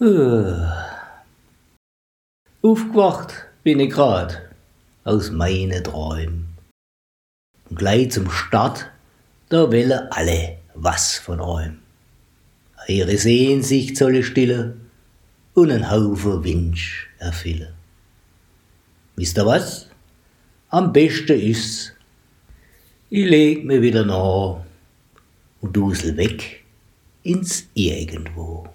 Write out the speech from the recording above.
Äh. Aufgewacht bin ich grad aus meinen Träumen. Und gleich zum Start, da wollen alle was von Räumen. Ihre Sehnsicht soll ich stille und einen Haufen Wünsch erfüllen. Wisst ihr was? Am besten ist's, ich leg mir wieder nach und dusel weg ins Irgendwo.